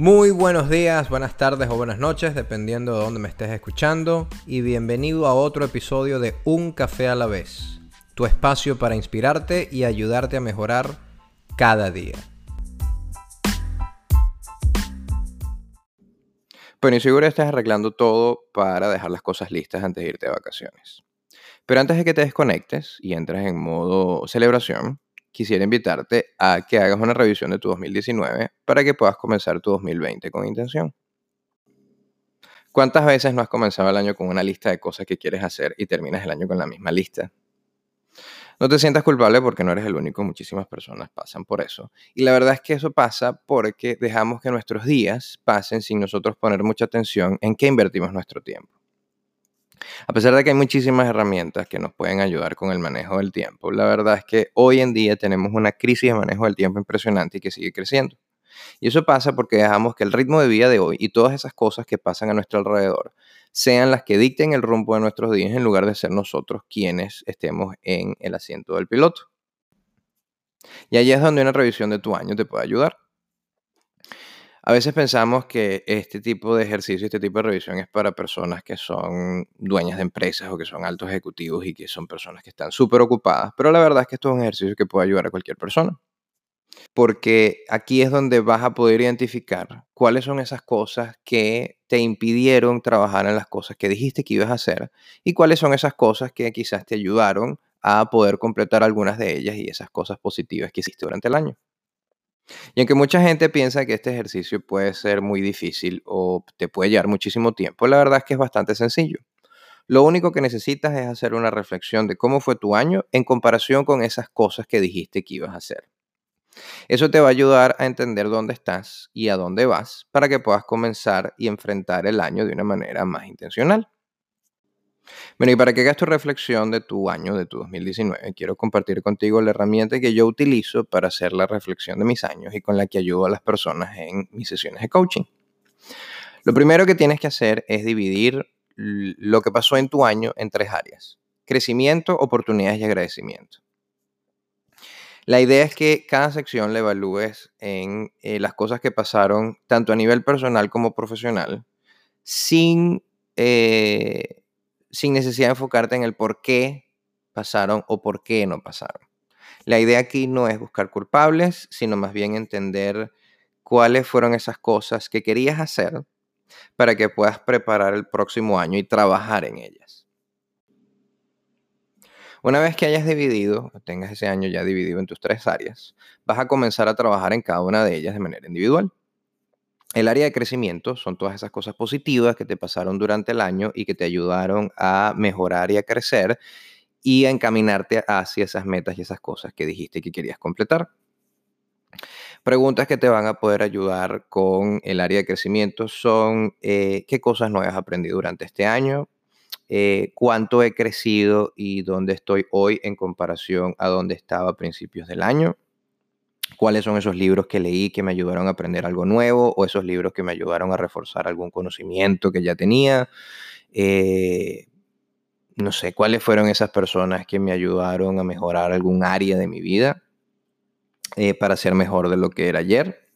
Muy buenos días, buenas tardes o buenas noches, dependiendo de dónde me estés escuchando, y bienvenido a otro episodio de Un Café a la vez, tu espacio para inspirarte y ayudarte a mejorar cada día. Bueno, y seguro estás arreglando todo para dejar las cosas listas antes de irte de vacaciones. Pero antes de que te desconectes y entres en modo celebración, quisiera invitarte a que hagas una revisión de tu 2019 para que puedas comenzar tu 2020 con intención. ¿Cuántas veces no has comenzado el año con una lista de cosas que quieres hacer y terminas el año con la misma lista? No te sientas culpable porque no eres el único, muchísimas personas pasan por eso. Y la verdad es que eso pasa porque dejamos que nuestros días pasen sin nosotros poner mucha atención en qué invertimos nuestro tiempo. A pesar de que hay muchísimas herramientas que nos pueden ayudar con el manejo del tiempo, la verdad es que hoy en día tenemos una crisis de manejo del tiempo impresionante y que sigue creciendo. Y eso pasa porque dejamos que el ritmo de vida de hoy y todas esas cosas que pasan a nuestro alrededor sean las que dicten el rumbo de nuestros días en lugar de ser nosotros quienes estemos en el asiento del piloto. Y allí es donde una revisión de tu año te puede ayudar. A veces pensamos que este tipo de ejercicio, este tipo de revisión es para personas que son dueñas de empresas o que son altos ejecutivos y que son personas que están súper ocupadas, pero la verdad es que esto es un ejercicio que puede ayudar a cualquier persona. Porque aquí es donde vas a poder identificar cuáles son esas cosas que te impidieron trabajar en las cosas que dijiste que ibas a hacer y cuáles son esas cosas que quizás te ayudaron a poder completar algunas de ellas y esas cosas positivas que hiciste durante el año. Y aunque mucha gente piensa que este ejercicio puede ser muy difícil o te puede llevar muchísimo tiempo, la verdad es que es bastante sencillo. Lo único que necesitas es hacer una reflexión de cómo fue tu año en comparación con esas cosas que dijiste que ibas a hacer. Eso te va a ayudar a entender dónde estás y a dónde vas para que puedas comenzar y enfrentar el año de una manera más intencional. Bueno, y para que hagas tu reflexión de tu año, de tu 2019, quiero compartir contigo la herramienta que yo utilizo para hacer la reflexión de mis años y con la que ayudo a las personas en mis sesiones de coaching. Lo primero que tienes que hacer es dividir lo que pasó en tu año en tres áreas. Crecimiento, oportunidades y agradecimiento. La idea es que cada sección la evalúes en eh, las cosas que pasaron tanto a nivel personal como profesional sin eh, sin necesidad de enfocarte en el por qué pasaron o por qué no pasaron. La idea aquí no es buscar culpables, sino más bien entender cuáles fueron esas cosas que querías hacer para que puedas preparar el próximo año y trabajar en ellas. Una vez que hayas dividido, tengas ese año ya dividido en tus tres áreas, vas a comenzar a trabajar en cada una de ellas de manera individual. El área de crecimiento son todas esas cosas positivas que te pasaron durante el año y que te ayudaron a mejorar y a crecer y a encaminarte hacia esas metas y esas cosas que dijiste que querías completar. Preguntas que te van a poder ayudar con el área de crecimiento son eh, qué cosas nuevas has aprendido durante este año, eh, cuánto he crecido y dónde estoy hoy en comparación a dónde estaba a principios del año cuáles son esos libros que leí que me ayudaron a aprender algo nuevo o esos libros que me ayudaron a reforzar algún conocimiento que ya tenía. Eh, no sé, cuáles fueron esas personas que me ayudaron a mejorar algún área de mi vida eh, para ser mejor de lo que era ayer.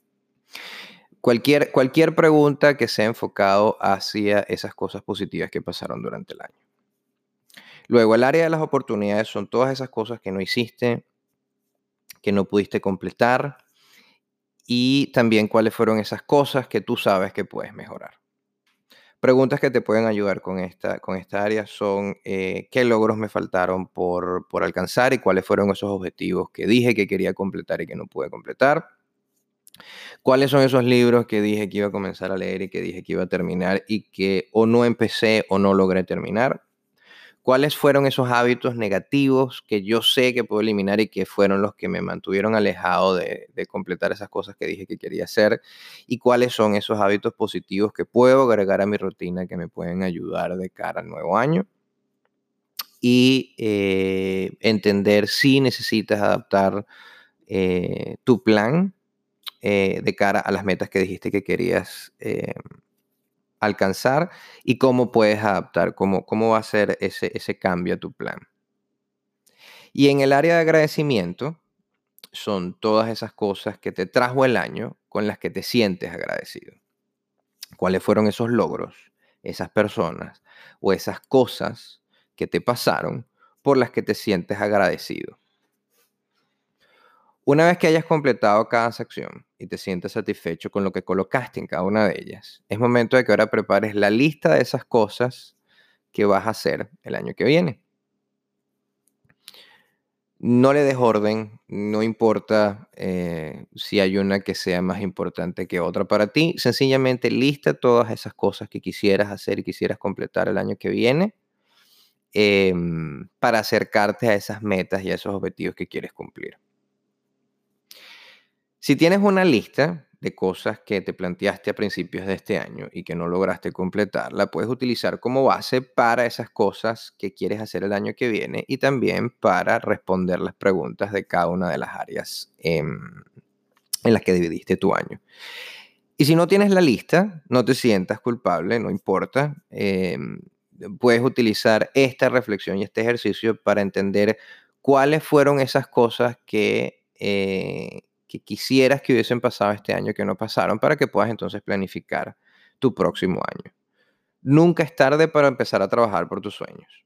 Cualquier, cualquier pregunta que sea enfocado hacia esas cosas positivas que pasaron durante el año. Luego, el área de las oportunidades son todas esas cosas que no hiciste, que no pudiste completar y también cuáles fueron esas cosas que tú sabes que puedes mejorar. Preguntas que te pueden ayudar con esta, con esta área son eh, qué logros me faltaron por, por alcanzar y cuáles fueron esos objetivos que dije que quería completar y que no pude completar. ¿Cuáles son esos libros que dije que iba a comenzar a leer y que dije que iba a terminar y que o no empecé o no logré terminar? Cuáles fueron esos hábitos negativos que yo sé que puedo eliminar y que fueron los que me mantuvieron alejado de, completar esas cosas que dije que quería hacer y cuáles son esos hábitos positivos que puedo agregar a mi rutina que me pueden ayudar de cara al nuevo año y eh, entender si necesitas adaptar eh, tu plan eh, de cara a las metas que dijiste que querías alcanzar y cómo puedes adaptar, cómo, cómo va a ser ese, ese cambio a tu plan. Y en el área de agradecimiento, son todas esas cosas que te trajo el año con las que te sientes agradecido. ¿Cuáles fueron esos logros, esas personas o esas cosas que te pasaron por las que te sientes agradecido? Una vez que hayas completado cada sección y te sientes satisfecho con lo que colocaste en cada una de ellas, es momento de que ahora prepares la lista de esas cosas que vas a hacer el año que viene. No le des orden, no importa eh, si hay una que sea más importante que otra para ti, sencillamente lista todas esas cosas que quisieras hacer y quisieras completar el año que viene em, para acercarte a esas metas y a esos objetivos que quieres cumplir. Si tienes una lista de cosas que te planteaste a principios de este año y que no lograste completar, la puedes utilizar como base para esas cosas que quieres hacer el año que viene y también para responder las preguntas de cada una de las áreas en, las que dividiste tu año. Y si no tienes la lista, no te sientas culpable, no importa. Em, puedes utilizar esta reflexión y este ejercicio para entender cuáles fueron esas cosas que eh, que quisieras que hubiesen pasado este año que no pasaron para que puedas entonces planificar tu próximo año. Nunca es tarde para empezar a trabajar por tus sueños.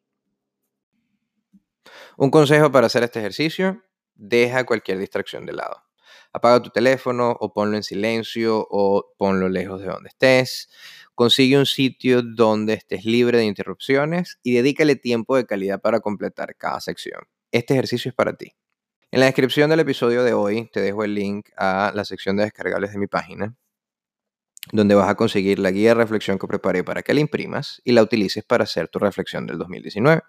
Un consejo para hacer este ejercicio, deja cualquier distracción de lado. Apaga tu teléfono o ponlo en silencio o ponlo lejos de donde estés. Consigue un sitio donde estés libre de interrupciones y dedícale tiempo de calidad para completar cada sección. Este ejercicio es para ti. En la descripción del episodio de hoy te dejo el link a la sección de descargables de mi página, donde vas a conseguir la guía de reflexión que preparé para que la imprimas y la utilices para hacer tu reflexión del 2019.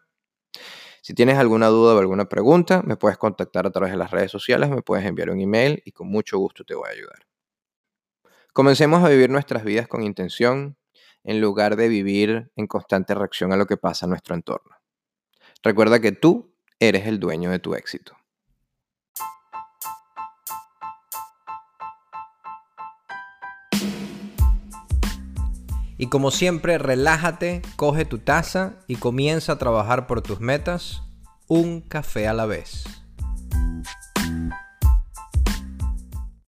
Si tienes alguna duda o alguna pregunta, me puedes contactar a través de las redes sociales, me puedes enviar un email y con mucho gusto te voy a ayudar. Comencemos a vivir nuestras vidas con intención en lugar de vivir en constante reacción a lo que pasa en nuestro entorno. Recuerda que tú eres el dueño de tu éxito. Y como siempre, relájate, coge tu taza y comienza a trabajar por tus metas, un café a la vez.